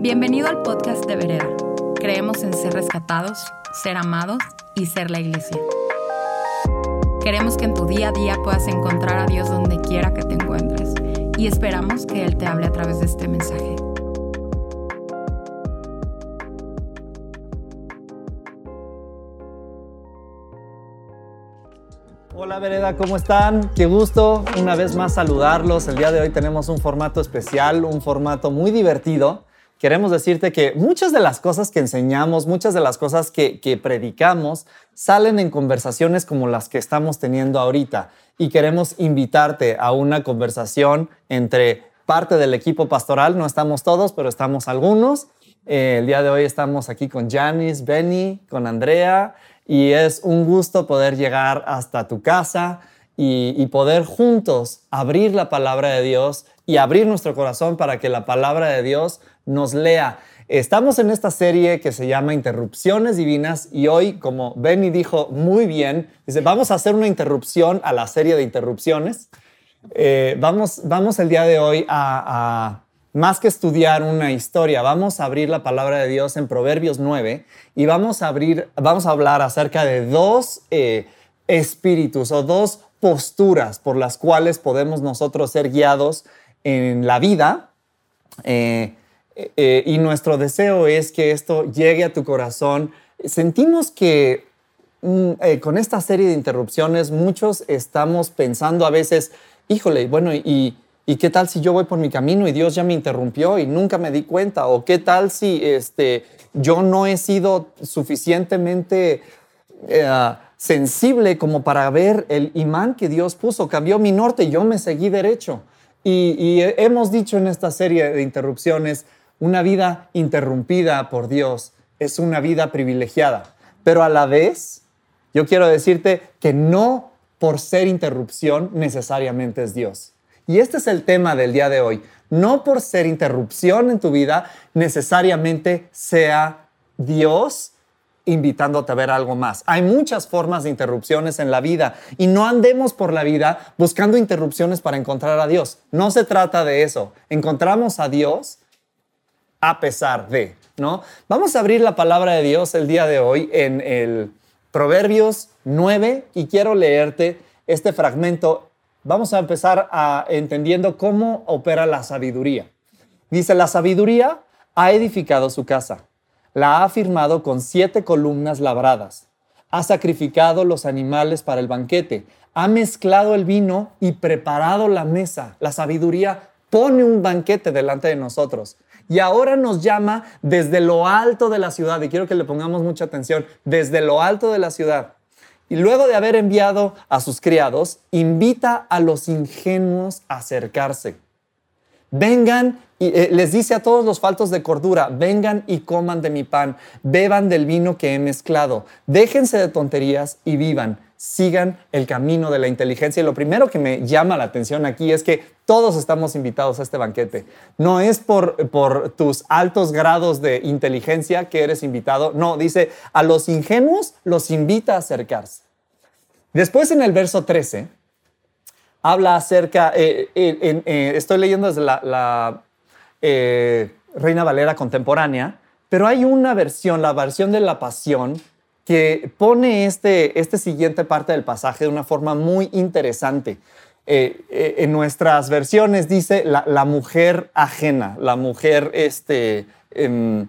Bienvenido al podcast de Vereda. Creemos en ser rescatados, ser amados y ser la iglesia. Queremos que en tu día a día puedas encontrar a Dios donde quiera que te encuentres y esperamos que Él te hable a través de este mensaje. Hola Vereda, ¿cómo están? Qué gusto una vez más saludarlos. El día de hoy tenemos un formato especial, un formato muy divertido. Queremos decirte que muchas de las cosas que enseñamos, muchas de las cosas que, predicamos, salen en conversaciones como las que estamos teniendo ahorita. Y queremos invitarte a una conversación entre parte del equipo pastoral. No estamos todos, pero estamos algunos. Eh, el día de hoy estamos aquí con Janice, Benny, con Andrea y es un gusto poder llegar hasta tu casa y, poder juntos abrir la palabra de Dios y abrir nuestro corazón para que la palabra de Dios nos lea. Estamos en esta serie que se llama Interrupciones Divinas y hoy, como Benny dijo muy bien, dice, vamos a hacer una interrupción a la serie de interrupciones. Eh, vamos, vamos el día de hoy a más que estudiar una historia, vamos a abrir la palabra de Dios en Proverbios 9 y vamos a, abrir, vamos a hablar acerca de dos eh, espíritus o dos posturas por las cuales podemos nosotros ser guiados en la vida. Eh, eh, y nuestro deseo es que esto llegue a tu corazón. Sentimos que mm, con esta serie de interrupciones muchos estamos pensando a veces, híjole, bueno, y ¿Y qué tal si yo voy por mi camino y Dios ya me interrumpió y nunca me di cuenta? ¿O qué tal si este, yo no he sido suficientemente eh, sensible como para ver el imán que Dios puso? Cambió mi norte yo me seguí derecho. Y, y hemos dicho en esta serie de interrupciones, una vida interrumpida por Dios es una vida privilegiada. Pero a la vez, yo quiero decirte que no por ser interrupción necesariamente es Dios. Y este es el tema del día de hoy. No por ser interrupción en tu vida, necesariamente sea Dios invitándote a ver algo más. Hay muchas formas de interrupciones en la vida y no andemos por la vida buscando interrupciones para encontrar a Dios. No se trata de eso. Encontramos a Dios a pesar de, ¿no? Vamos a abrir la palabra de Dios el día de hoy en el Proverbios 9 y quiero leerte este fragmento vamos a empezar a, entendiendo cómo opera la sabiduría. Dice, la sabiduría ha edificado su casa, la ha firmado con siete columnas labradas, ha sacrificado los animales para el banquete, ha mezclado el vino y preparado la mesa. La sabiduría pone un banquete delante de nosotros. Y ahora nos llama desde lo alto de la ciudad, y quiero que le pongamos mucha atención, desde lo alto de la ciudad y luego de haber enviado a sus criados, invita a los ingenuos a acercarse. Vengan y eh, les dice a todos los faltos de cordura, vengan y coman de mi pan, beban del vino que he mezclado, déjense de tonterías y vivan sigan el camino de la inteligencia. Y lo primero que me llama la atención aquí es que todos estamos invitados a este banquete. No es por, por tus altos grados de inteligencia que eres invitado. No, dice, a los ingenuos los invita a acercarse. Después en el verso 13, habla acerca, eh, eh, estoy leyendo desde la Reina Valera contemporánea, pero hay una versión, la versión de la pasión, que pone este, este siguiente parte del pasaje de una forma muy interesante. Eh, eh, en nuestras versiones dice la, mujer ajena, la mujer este, em,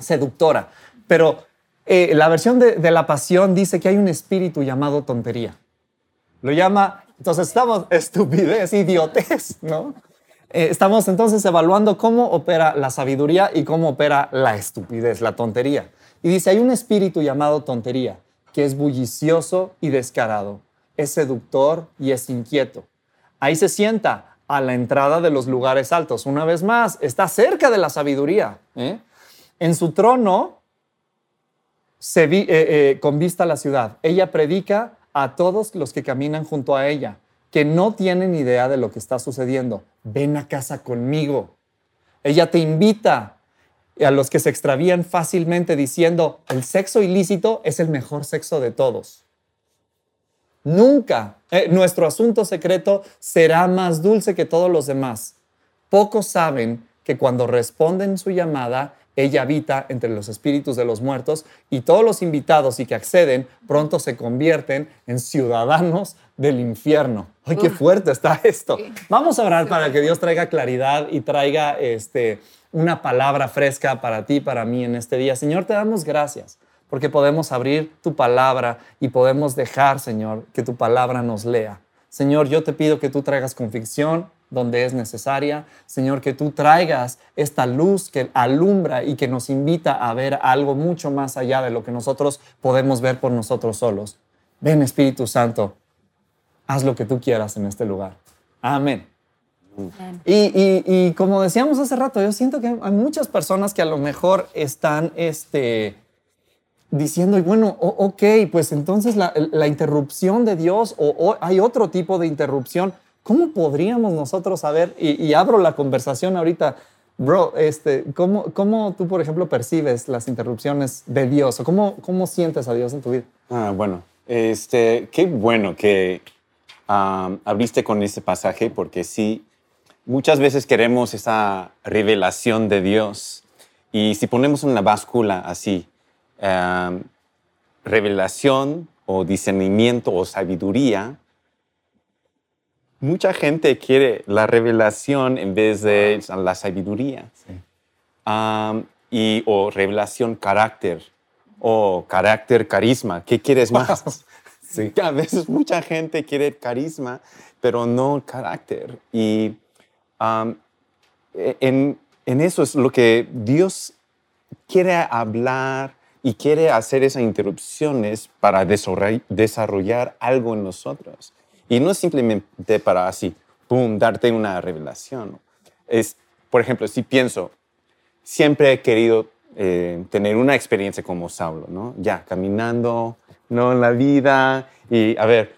seductora, pero eh, la versión de, de, la pasión dice que hay un espíritu llamado tontería. Lo llama, entonces estamos estupidez, idiotez, ¿no? Estamos entonces evaluando cómo opera la sabiduría y cómo opera la estupidez, la tontería. Y dice, hay un espíritu llamado tontería, que es bullicioso y descarado, es seductor y es inquieto. Ahí se sienta a la entrada de los lugares altos. Una vez más, está cerca de la sabiduría. ¿eh? En su trono se eh, eh, con vista a la ciudad. Ella predica a todos los que caminan junto a ella, que no tienen idea de lo que está sucediendo. Ven a casa conmigo. Ella te invita a los que se extravían fácilmente diciendo, el sexo ilícito es el mejor sexo de todos. Nunca eh, nuestro asunto secreto será más dulce que todos los demás. Pocos saben que cuando responden su llamada, ella habita entre los espíritus de los muertos y todos los invitados y que acceden pronto se convierten en ciudadanos del infierno. ¡Ay, qué fuerte está esto! Vamos a orar para que Dios traiga claridad y traiga este, una palabra fresca para ti, para mí en este día. Señor, te damos gracias porque podemos abrir tu palabra y podemos dejar, Señor, que tu palabra nos lea. Señor, yo te pido que tú traigas convicción, donde es necesaria. Señor, que tú traigas esta luz que alumbra y que nos invita a ver algo mucho más allá de lo que nosotros podemos ver por nosotros solos. Ven Espíritu Santo, haz lo que tú quieras en este lugar. Amén. Y, como decíamos hace rato, yo siento que hay muchas personas que a lo mejor están este, diciendo, bueno, ok, pues entonces la, interrupción de Dios o hay otro tipo de interrupción ¿Cómo podríamos nosotros saber? Y, abro la conversación ahorita. Bro, este, ¿cómo, ¿cómo, tú, por ejemplo, percibes las interrupciones de Dios? ¿O cómo, cómo sientes a Dios en tu vida? Ah, bueno, este, qué bueno que abriste con este pasaje, porque sí, muchas veces queremos esa revelación de Dios. Y si ponemos una báscula así, revelación o discernimiento o sabiduría, mucha gente quiere la revelación en vez de la sabiduría. y, o revelación carácter, o carácter carisma. ¿Qué quieres más? Sí. A veces mucha gente quiere carisma, pero no carácter. Y e, en, en eso es lo que Dios quiere hablar y quiere hacer esas interrupciones para desarrollar algo en nosotros. Y no simplemente para así, boom, darte una revelación. Es, por ejemplo, si pienso, siempre he querido eh, tener una experiencia como Saulo, ¿no? Ya, caminando, ¿no? En la vida y, a ver,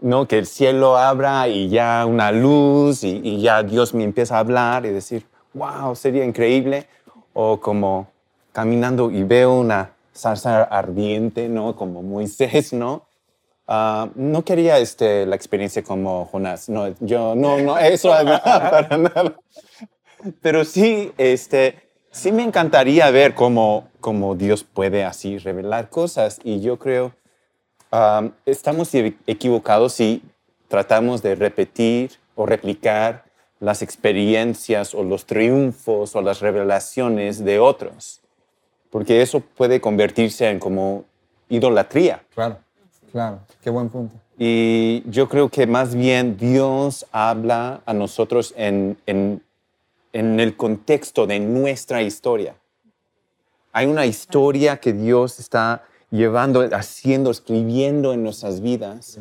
¿no? Que el cielo abra y ya una luz y, y ya Dios me empieza a hablar y decir, wow, sería increíble. O como caminando y veo una zarza ardiente, ¿no? Como Moisés, ¿no? Ah, no quería este, la experiencia como Jonás. No, yo no, no, eso para nada. Pero sí, este, sí me encantaría ver cómo, cómo Dios puede así revelar cosas. Y yo creo, um, estamos equivocados si tratamos de repetir o replicar las experiencias o los triunfos o las revelaciones de otros. Porque eso puede convertirse en como idolatría. Claro. Claro, qué buen punto. Y yo creo que más bien Dios habla a nosotros en, en, en el contexto de nuestra historia. Hay una historia que Dios está llevando, haciendo, escribiendo en nuestras vidas.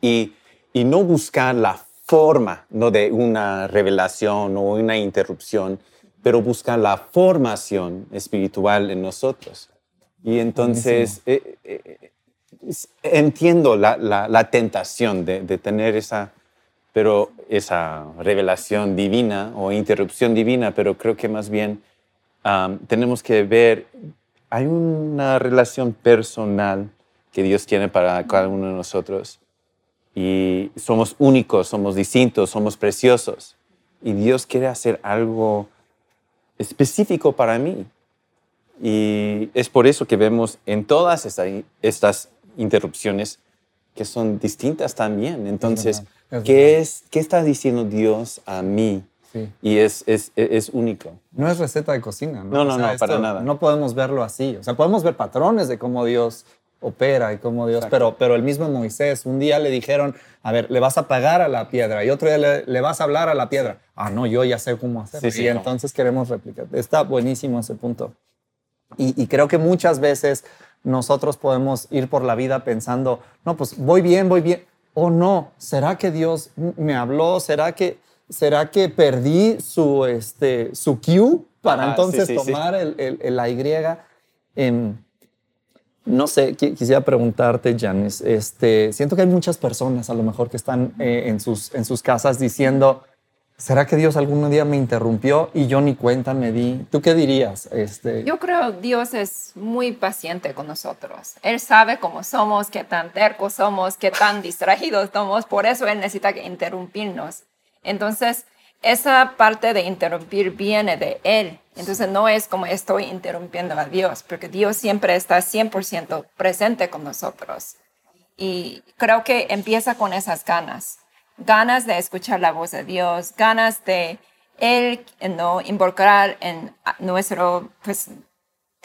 Y, y no buscar la forma ¿no? de una revelación o una interrupción, pero buscar la formación espiritual en nosotros. Y entonces, eh, eh, entiendo la, la, tentación de, de, tener esa, pero esa revelación divina o interrupción divina, pero creo que más bien tenemos que ver, hay una relación personal que Dios tiene para cada uno de nosotros y somos únicos, somos distintos, somos preciosos y Dios quiere hacer algo específico para mí. Y es por eso que vemos en todas estas interrupciones que son distintas también. Entonces, ¿qué, es, ¿qué está diciendo Dios a mí? Y es, es, es, único. No es receta de cocina, ¿no? No, no, no, para nada. No podemos verlo así. O sea, podemos ver patrones de cómo Dios opera y cómo Dios, pero, pero el mismo Moisés, un día le dijeron, a ver, le vas a pagar a la piedra y otro día le, vas a hablar a la piedra. Ah, no, yo ya sé cómo hacerlo. Sí, y entonces queremos replicar. Está buenísimo ese punto. Y, y creo que muchas veces nosotros podemos ir por la vida pensando, no, pues voy bien, voy bien. O no, ¿será que Dios me habló? ¿Será que, será que perdí su, este, su cue para entonces tomar El, el, la Y? Em, no sé, quisiera preguntarte, Janice, este, siento que hay muchas personas a lo mejor que están eh, en, sus, en sus casas diciendo, ¿Será que Dios algún día me interrumpió y yo ni cuenta me di? ¿Tú qué dirías? Este... Yo creo que Dios es muy paciente con nosotros. Él sabe cómo somos, qué tan tercos somos, qué tan distraídos somos. Por eso Él necesita interrumpirnos. Entonces, esa parte de interrumpir viene de Él. Entonces no es como estoy interrumpiendo a Dios, porque Dios siempre está 100% presente con nosotros. Y creo que empieza con esas ganas, ganas de escuchar la voz de Dios, ganas de Él no involucrar en nuestro, pues,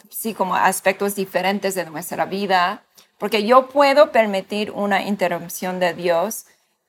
sí, como aspectos diferentes de nuestra vida, porque yo puedo permitir una interrupción de Dios,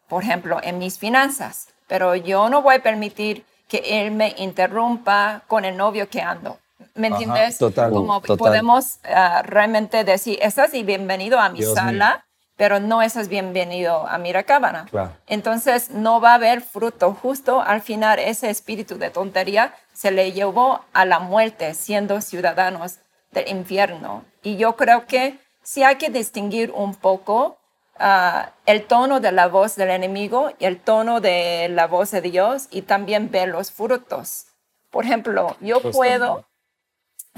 por ejemplo, en mis finanzas pero yo no voy a permitir que él me interrumpa con el novio que ando. ¿Me entiendes? total, Como total. podemos ah, realmente decir, estás bienvenido a mi Dios sala, pero no estás bienvenido a mi recámara. Claro. Entonces no va a haber fruto. Justo al final ese espíritu de tontería se le llevó a la muerte siendo ciudadanos del infierno. Y yo creo que sí hay que distinguir un poco ah, el tono de la voz del enemigo y el tono de la voz de Dios y también ver los frutos. Por ejemplo, yo puedo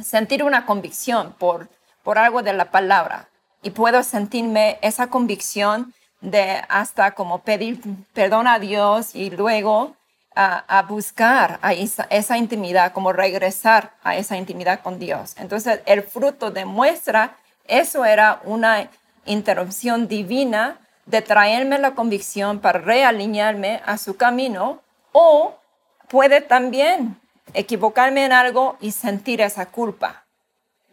sentir una convicción por, por algo de la palabra y puedo sentirme esa convicción de hasta como pedir perdón a Dios y luego a, buscar a esa, esa intimidad, como regresar a esa intimidad con Dios. Entonces el fruto demuestra, eso era una interrupción divina de traerme la convicción para realinearme a su camino o puede también equivocarme en algo y sentir esa culpa.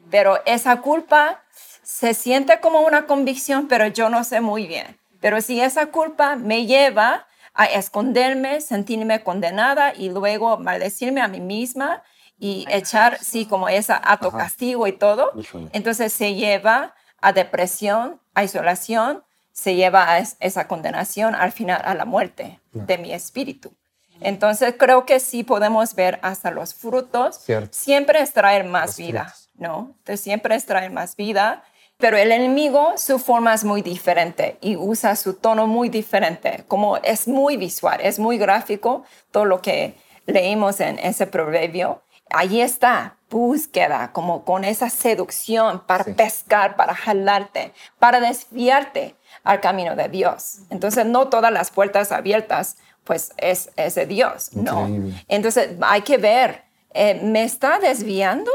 Pero esa culpa se siente como una convicción, pero yo no sé muy bien. Pero si esa culpa me lleva a esconderme, sentirme condenada y luego maldecirme a mí misma y echar, sí, como esa auto castigo y todo, entonces se lleva a depresión, a isolación, se lleva a es- esa condenación al final a la muerte de mi espíritu. Entonces creo que sí podemos ver hasta los frutos. Cierto. Siempre es traer más Los vida, frutos. ¿no? Entonces siempre es traer más vida. Pero el enemigo, su forma es muy diferente y usa su tono muy diferente. Como es muy visual, es muy gráfico todo lo que leímos en ese proverbio. Ahí está, búsqueda, como con esa seducción para Sí. pescar, para jalarte, para desviarte al camino de Dios. Entonces, no todas las puertas abiertas, pues es, es de Dios, no. Increíble. Entonces, hay que ver, eh, ¿me está desviando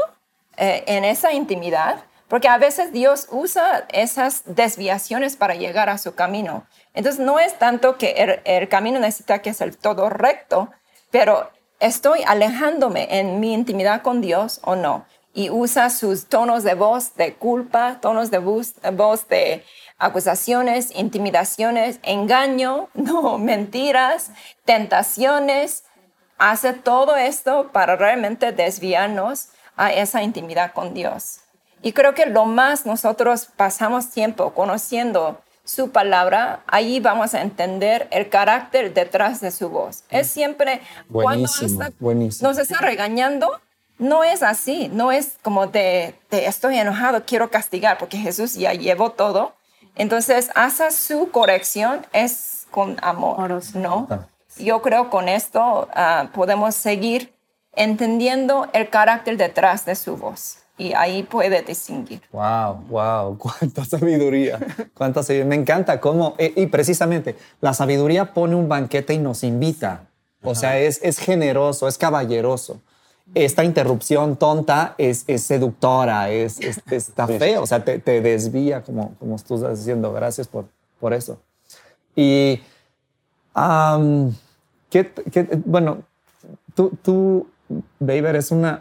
eh, en esa intimidad? Porque a veces Dios usa esas desviaciones para llegar a su camino. Entonces, no es tanto que el, camino necesita que sea todo recto, pero estoy alejándome en mi intimidad con Dios o no. Y usa sus tonos de voz de culpa, tonos de voz, voz de acusaciones, intimidaciones, engaño, no, mentiras, tentaciones. Hace todo esto para realmente desviarnos a esa intimidad con Dios. Y creo que lo más nosotros pasamos tiempo conociendo su palabra, ahí vamos a entender el carácter detrás de su voz. Es siempre cuando Buenísimo, hasta buenísimo. nos está regañando, no es así, no es como de, de estoy enojado, quiero castigar, porque Jesús ya llevó todo. Entonces, hace su corrección es con amor. ¿no? Ah. Yo creo con esto ah, podemos seguir entendiendo el carácter detrás de su voz y ahí puede distinguir. Wow, wow, cuánta sabiduría, cuánta sabiduría. Me encanta cómo, eh, y precisamente, la sabiduría pone un banquete y nos invita. O sea, es, es generoso, es caballeroso. Esta interrupción tonta es, es seductora, es, es- está feo, o sea, te, te desvía, como, como tú estás diciendo. Gracias por, por eso. Y, am, ¿qué- qué- bueno, tú, tú Babe, eres una,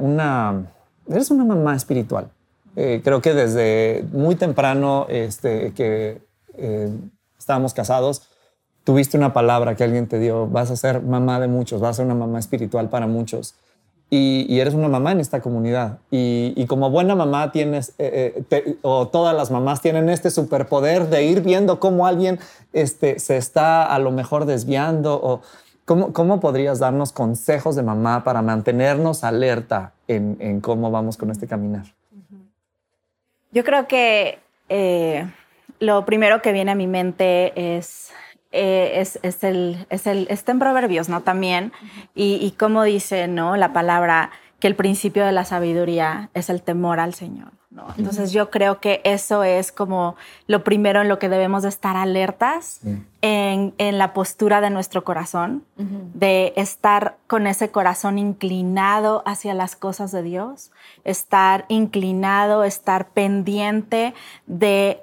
eres una mamá espiritual. Eh, creo que desde muy temprano este, que eh, estábamos casados, tuviste una palabra que alguien te dio, vas a ser mamá de muchos, vas a ser una mamá espiritual para muchos. Y, eres una mamá en esta comunidad. Y, como buena mamá tienes, eh, eh, o todas las mamás tienen este superpoder de ir viendo cómo alguien este, se está a lo mejor desviando. O, ¿cómo, ¿Cómo podrías darnos consejos de mamá para mantenernos alerta en, en cómo vamos con este caminar? Yo creo que eh, lo primero que viene a mi mente es, eh, es, es el, es el, está en Proverbios, ¿no? También, y, y como dice, ¿no? La palabra que el principio de la sabiduría es el temor al Señor. ¿No? Entonces yo creo que eso es como lo primero en lo que debemos de estar alertas en, en, la postura de nuestro corazón, de estar con ese corazón inclinado hacia las cosas de Dios, estar inclinado, estar pendiente de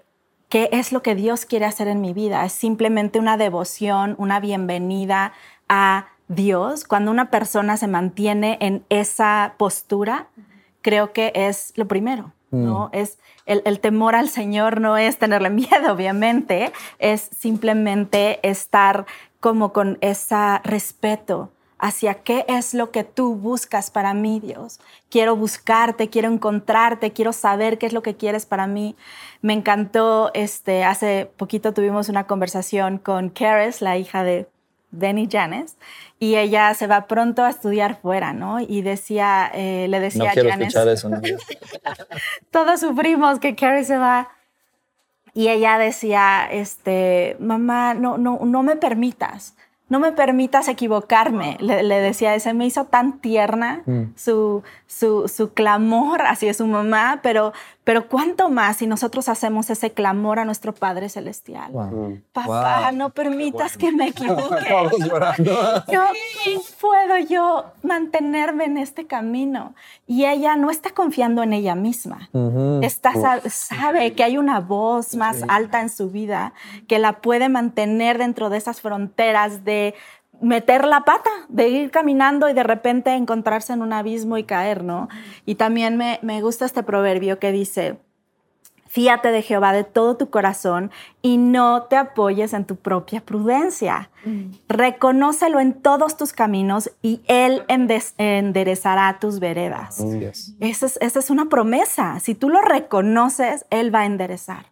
qué es lo que Dios quiere hacer en mi vida. Es simplemente una devoción, una bienvenida a Dios. Cuando una persona se mantiene en esa postura, creo que es lo primero. ¿No? Mm. Es el, temor al Señor no es tenerle miedo, obviamente, es simplemente estar como con ese respeto hacia qué es lo que tú buscas para mí, Dios. Quiero buscarte, quiero encontrarte, quiero saber qué es lo que quieres para mí. Me encantó, este, hace poquito tuvimos una conversación con Karis, la hija de Benny Janes, y ella se va pronto a estudiar fuera, ¿no? Y decía, eh, le decía no quiero escuchar eso. todos sufrimos que Carrie se va. Y ella decía, este, mamá, no, no, no me permitas no me permitas equivocarme, le, decía, se me hizo tan tierna mm. su, su, su, clamor hacia su mamá, pero, pero cuánto más si nosotros hacemos ese clamor a nuestro Padre Celestial. Mm. Papá, no permitas que me equivoque. no puedo yo mantenerme en este camino. Y ella no está confiando en ella misma. está, sabe que hay una voz más alta en su vida que la puede mantener dentro de esas fronteras de meter la pata, de ir caminando y de repente encontrarse en un abismo y caer, ¿no? Y también me, gusta este proverbio que dice, fíate de Jehová de todo tu corazón y no te apoyes en tu propia prudencia. Mm. Reconócelo en todos tus caminos y Él enderezará tus veredas. esa es una promesa. Si tú lo reconoces, Él va a enderezar.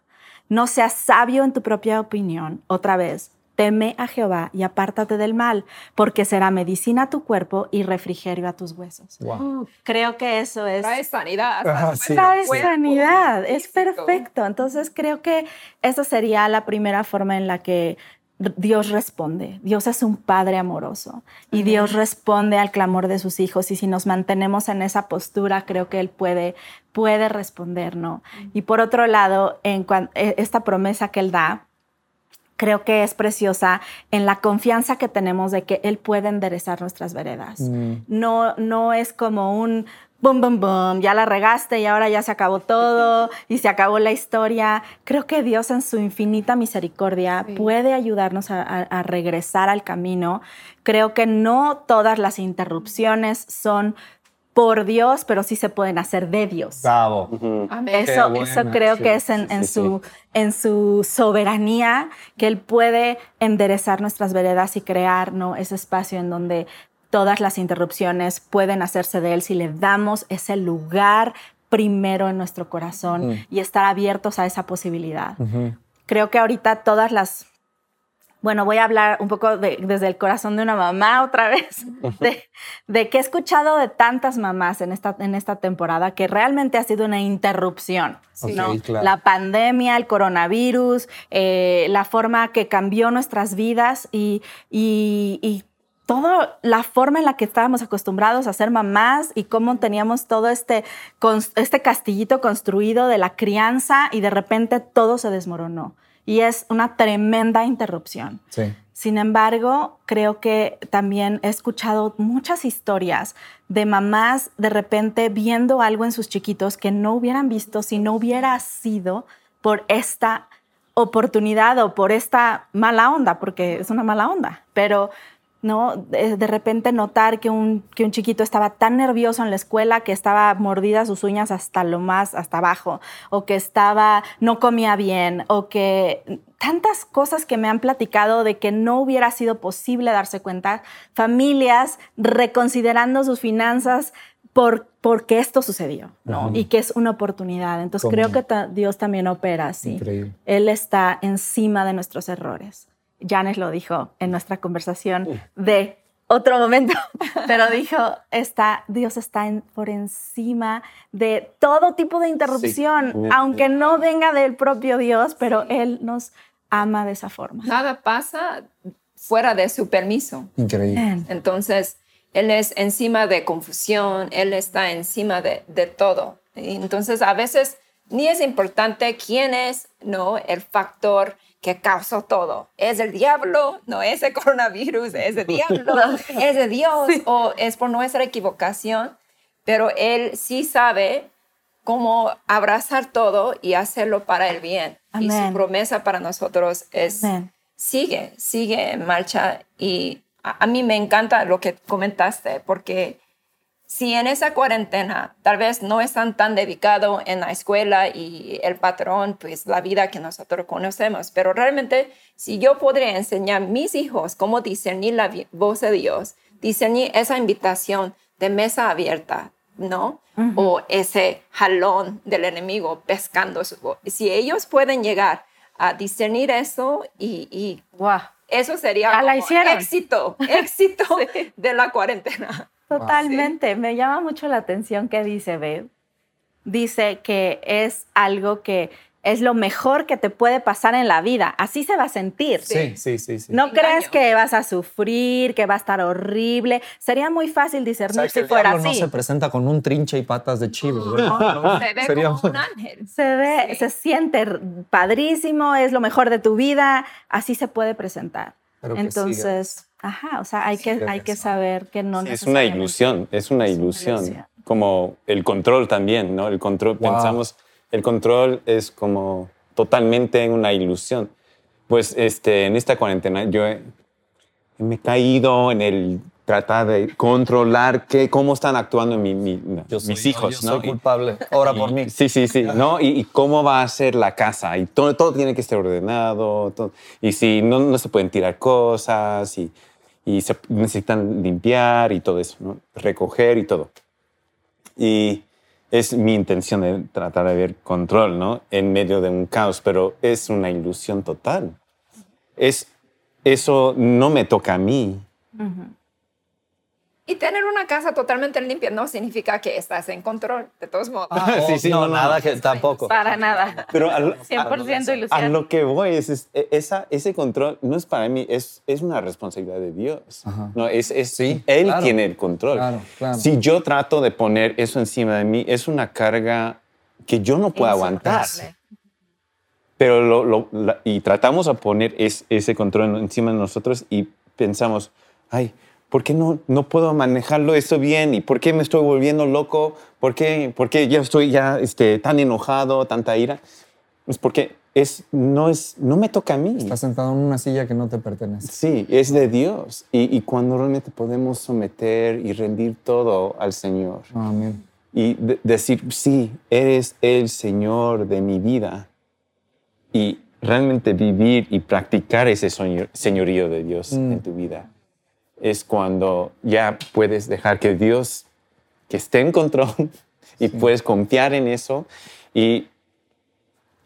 No seas sabio en tu propia opinión, otra vez teme a Jehová y apártate del mal, porque será medicina a tu cuerpo y refrigerio a tus huesos. Creo que eso es... Trae sanidad. Trae sanidad, es perfecto. Entonces creo que esa sería la primera forma en la que Dios responde. Dios es un Padre amoroso y Dios responde al clamor de sus hijos y si nos mantenemos en esa postura, creo que Él puede, puede responder, ¿no? Y por otro lado, en e, esta promesa que Él da, creo que es preciosa en la confianza que tenemos de que Él puede enderezar nuestras veredas. Mm. No, no es como un boom, boom, boom, ya la regaste y ahora ya se acabó todo y se acabó la historia. Creo que Dios en su infinita misericordia puede ayudarnos a, regresar al camino. Creo que no todas las interrupciones son por Dios, pero sí se pueden hacer de Dios. Bravo. Eso, eso creo que es en, su, en su soberanía que Él puede enderezar nuestras veredas y crear ¿no? ese espacio en donde todas las interrupciones pueden hacerse de Él si le damos ese lugar primero en nuestro corazón y estar abiertos a esa posibilidad. Creo que ahorita todas las bueno, voy a hablar un poco desde el corazón de una mamá otra vez, de, que he escuchado de tantas mamás en esta, en esta temporada que realmente ha sido una interrupción. La pandemia, el coronavirus, eh, la forma que cambió nuestras vidas y, y, toda la forma en la que estábamos acostumbrados a ser mamás y cómo teníamos todo este, este castillito construido de la crianza y de repente todo se desmoronó y es una tremenda interrupción. Sin embargo, creo que también he escuchado muchas historias de mamás de repente viendo algo en sus chiquitos que no hubieran visto si no hubiera sido por esta oportunidad o por esta mala onda, porque es una mala onda, pero ¿no? De, repente notar que un, que un chiquito estaba tan nervioso en la escuela que estaba mordida sus uñas hasta lo más, hasta abajo, o que estaba, no comía bien, o que tantas cosas que me han platicado de que no hubiera sido posible darse cuenta, familias reconsiderando sus finanzas por, porque esto sucedió, ¿no? Y que es una oportunidad. Entonces creo que Dios también opera así. Él está encima de nuestros errores. Janes lo dijo en nuestra conversación de otro momento, pero dijo, está, Dios está por encima de todo tipo de interrupción, aunque no venga del propio Dios, pero Él nos ama de esa forma. Nada pasa fuera de su permiso. Increíble. Entonces, Él es encima de confusión, Él está encima de, de todo. Entonces, a veces ni es importante quién es, no, el factor que causó todo. ¿Es el diablo? No es el coronavirus, es el diablo, es de Dios o es por nuestra equivocación. Pero Él sí sabe cómo abrazar todo y hacerlo para el bien. Y su promesa para nosotros es, sigue, sigue en marcha. Y a, a mí me encanta lo que comentaste, porque si en esa cuarentena tal vez no están tan dedicados en la escuela y el patrón, pues la vida que nosotros conocemos, pero realmente si yo podría enseñar a mis hijos cómo discernir la voz de Dios, discernir esa invitación de mesa abierta, ¿no? O ese jalón del enemigo pescando su voz. Si ellos pueden llegar a discernir eso y, y eso sería como éxito, éxito de la cuarentena. Totalmente. Me llama mucho la atención que dice Beb. Dice que es algo que es lo mejor que te puede pasar en la vida. Así se va a sentir. Sí, sí, sí. sí. No crees que vas a sufrir, que va a estar horrible. Sería muy fácil discernir si fuera así. no se presenta con un trinche y patas de chivo. se ve como un ángel. Se ve, se siente padrísimo, es lo mejor de tu vida. Así se puede presentar. Entonces, Ajá, o sea, hay que, hay que saber que no Es una ilusión, es una ilusión. Como el control también, ¿no? El control, pensamos, el control es como totalmente una ilusión. Pues este, en esta cuarentena yo me he caído en el tratar de controlar qué, cómo están actuando mi, mis hijos. Yo, soy culpable, ahora por mí. Sí, sí, sí. ¿no? Y, cómo va a ser la casa. Y todo, todo tiene que estar ordenado. y si no, no se pueden tirar cosas y, y se necesitan limpiar y todo eso, ¿no? recoger y todo. Y es mi intención de tratar de ver control ¿no? en medio de un caos, pero es una ilusión total. Es, eso no me toca a mí. Y tener una casa totalmente limpia no significa que estás en control, de todos modos. Ah, sí, sí, no, nada, que tampoco. Para nada. Pero 100% ilusión. A lo que voy es, e, esa, ese control no es para mí, es, es una responsabilidad de Dios. No, es, es sí, Él tiene el control. Claro, claro. Si yo trato de poner eso encima de mí, es una carga que yo no puedo aguantar. Pero lo, lo, y tratamos a poner ese control encima de nosotros y pensamos, ay, ¿por qué no, no puedo manejarlo eso bien? ¿Y por qué me estoy volviendo loco? ¿Por qué, por qué ya estoy ya este, tan enojado, tanta ira? Es porque es, no, es, no me toca a mí. Estás sentado en una silla que no te pertenece. Sí, es de Dios. Y, y cuando realmente podemos someter y rendir todo al Señor. Amén. Y decir, sí, eres el Señor de mi vida. Y realmente vivir y practicar ese señorío de Dios en mm. tu vida es cuando ya puedes dejar que Dios que esté en control y puedes confiar en eso y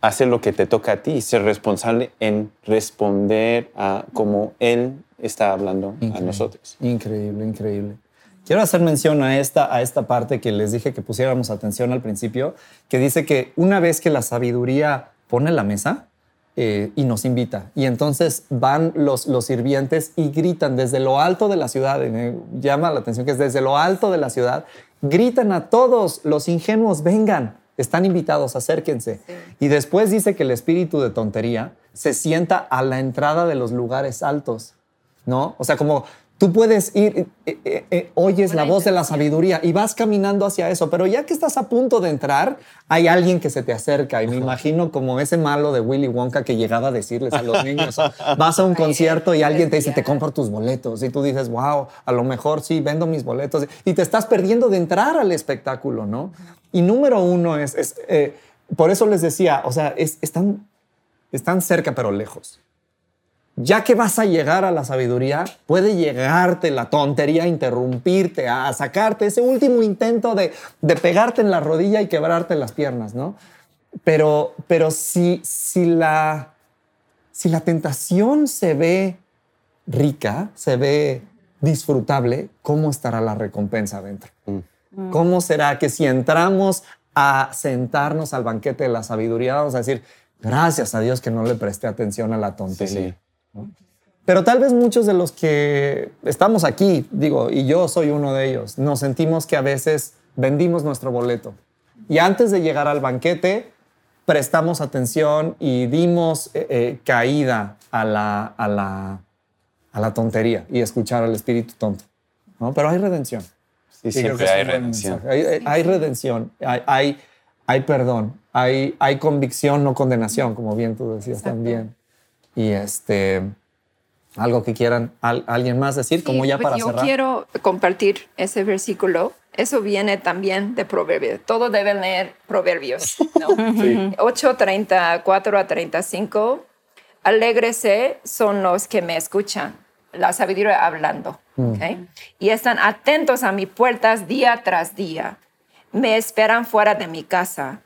hacer lo que te toca a ti, ser responsable en responder a como Él está hablando a nosotros. Increíble, increíble. Quiero hacer mención a esta, a esta parte que les dije que pusiéramos atención al principio, que dice que una vez que la sabiduría pone la mesa, eh, y nos invita. Y entonces van los, los sirvientes y gritan desde lo alto de la ciudad, me llama la atención que es desde lo alto de la ciudad, gritan a todos los ingenuos, vengan, están invitados, acérquense. Y después dice que el espíritu de tontería se sienta a la entrada de los lugares altos, ¿no? O sea, como Tú puedes ir, eh, eh, eh, oyes la voz de la sabiduría y vas caminando hacia eso, pero ya que estás a punto de entrar, hay alguien que se te acerca y me imagino como ese malo de Willy Wonka que llegaba a decirles a los niños, vas a un concierto y alguien te dice, te compro tus boletos. Y tú dices, wow, a lo mejor sí, vendo mis boletos. Y te estás perdiendo de entrar al espectáculo, ¿no? Y número uno es, por eso les decía, o sea, están, están cerca pero lejos ya que vas a llegar a la sabiduría, puede llegarte la tontería interrumpirte, a sacarte ese último intento de, pegarte en la rodilla y quebrarte las piernas, ¿no? Pero, pero si, si, la, si la tentación se ve rica, se ve disfrutable, ¿cómo estará la recompensa adentro? Mm. ¿Cómo será que si entramos a sentarnos al banquete de la sabiduría, vamos a decir, gracias a Dios que no le presté atención a la tontería? Pero tal vez muchos de los que estamos aquí, digo, y yo soy uno de ellos, nos sentimos que a veces vendimos nuestro boleto. Y antes de llegar al banquete, prestamos atención y dimos eh, eh, caída a la, a, la, a la tontería y escuchar al espíritu tonto. ¿no? Pero hay redención. Sí, siempre que es hay redención. Hay, hay- hay redención, hay, hay, hay perdón, hay, hay convicción, no condenación, como bien tú decías Exacto. también. Y este, algo que quieran al- alguien más decir, como Sí, ya pues para yo cerrar. quiero compartir ese versículo. Eso viene también de Proverbios. Todos deben leer Proverbios. ¿no? 8, 34 a 35. Alégrese son los que me escuchan, la sabiduría hablando. ¿ok? Y están atentos a mis puertas día tras día. Me esperan fuera de mi casa.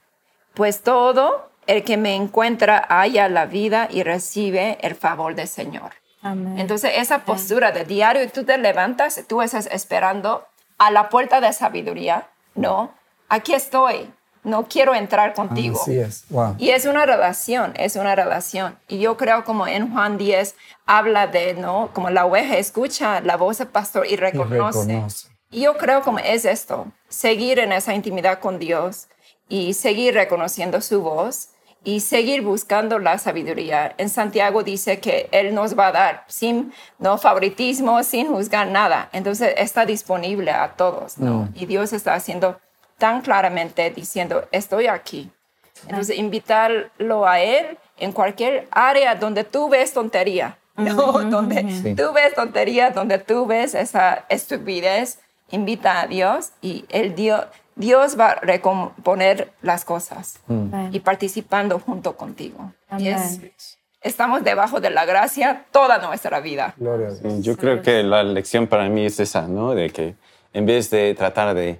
Pues todo el que me encuentra halla la vida y recibe el favor del Señor. Amén. Entonces, esa postura de diario, tú te levantas, tú estás esperando a la puerta de sabiduría, ¿no? Aquí estoy, no quiero entrar contigo. Así es, wow. Y es una relación, es una relación. Y yo creo como en Juan 10 habla de, ¿no? Como la oveja escucha la voz del pastor y reconoce. reconoce. Y yo creo como es esto, seguir en esa intimidad con Dios y seguir reconociendo su voz y seguir buscando la sabiduría. En Santiago dice que Él nos va a dar sin no favoritismo, sin juzgar nada. Entonces está disponible a todos, ¿no? Y Dios está haciendo tan claramente diciendo, estoy aquí. Entonces invitarlo a Él en cualquier área donde tú ves tontería, ¿no? Donde Sí. tú ves tontería, donde tú ves esa estupidez, invita a Dios y el Dios, Dios va a recomponer las cosas Amén. y participando junto contigo. Y es- estamos debajo de la gracia toda nuestra vida. Sí, Yo creo que la lección para mí es esa, ¿no? De que en vez de tratar de,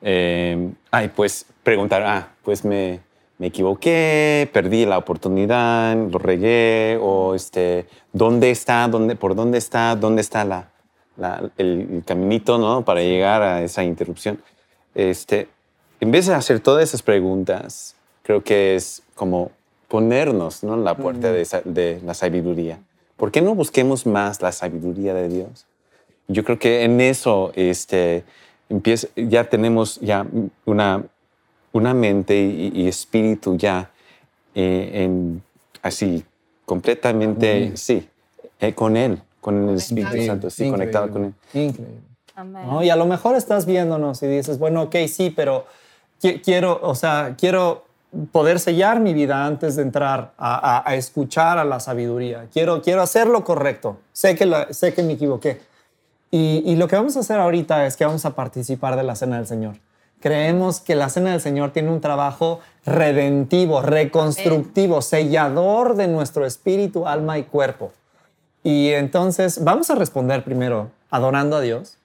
eh, ay, pues preguntar, ah, pues me, me equivoqué, perdí la oportunidad, lo regué, o este, ¿dónde está? ¿Dónde, ¿Por dónde está? ¿Dónde está la, la- el, el caminito, ¿no? Para llegar a esa interrupción. Este, en vez de hacer todas esas preguntas, creo que es como ponernos ¿no? en la puerta de, esa- de la sabiduría. ¿Por qué no busquemos más la sabiduría de Dios? Yo creo que en eso este, empieza, ya tenemos ya una, una mente y, y espíritu ya eh, en, así completamente, sí, eh, con Él, con el Espíritu Santo, sí, increíble, conectado con Él. Increíble. Amén. ¿no? Y a lo mejor estás viéndonos y dices, bueno, ok, sí, pero qui- quiero, o sea, quiero poder sellar mi vida antes de entrar a, a- a escuchar a la sabiduría. Quiero, quiero hacer lo correcto. Sé que, la- sé que me equivoqué. Y, y lo que vamos a hacer ahorita es que vamos a participar de la Cena del Señor. Creemos que la Cena del Señor tiene un trabajo redentivo, reconstructivo, sellador de nuestro espíritu, alma y cuerpo. Y entonces vamos a responder primero adorando a Dios.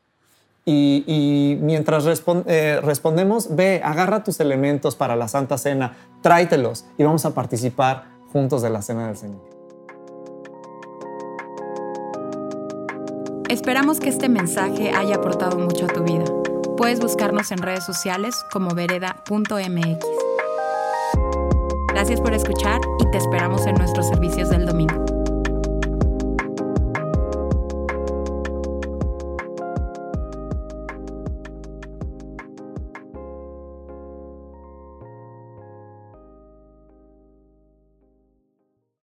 Y, mientras eh, respondemos, ve, agarra tus elementos para la Santa Cena, tráetelos y vamos a participar juntos de la Cena del Señor. Esperamos que este mensaje haya aportado mucho a tu vida. Puedes buscarnos en redes sociales como vereda.mx. Gracias por escuchar y te esperamos en nuestros servicios del domingo.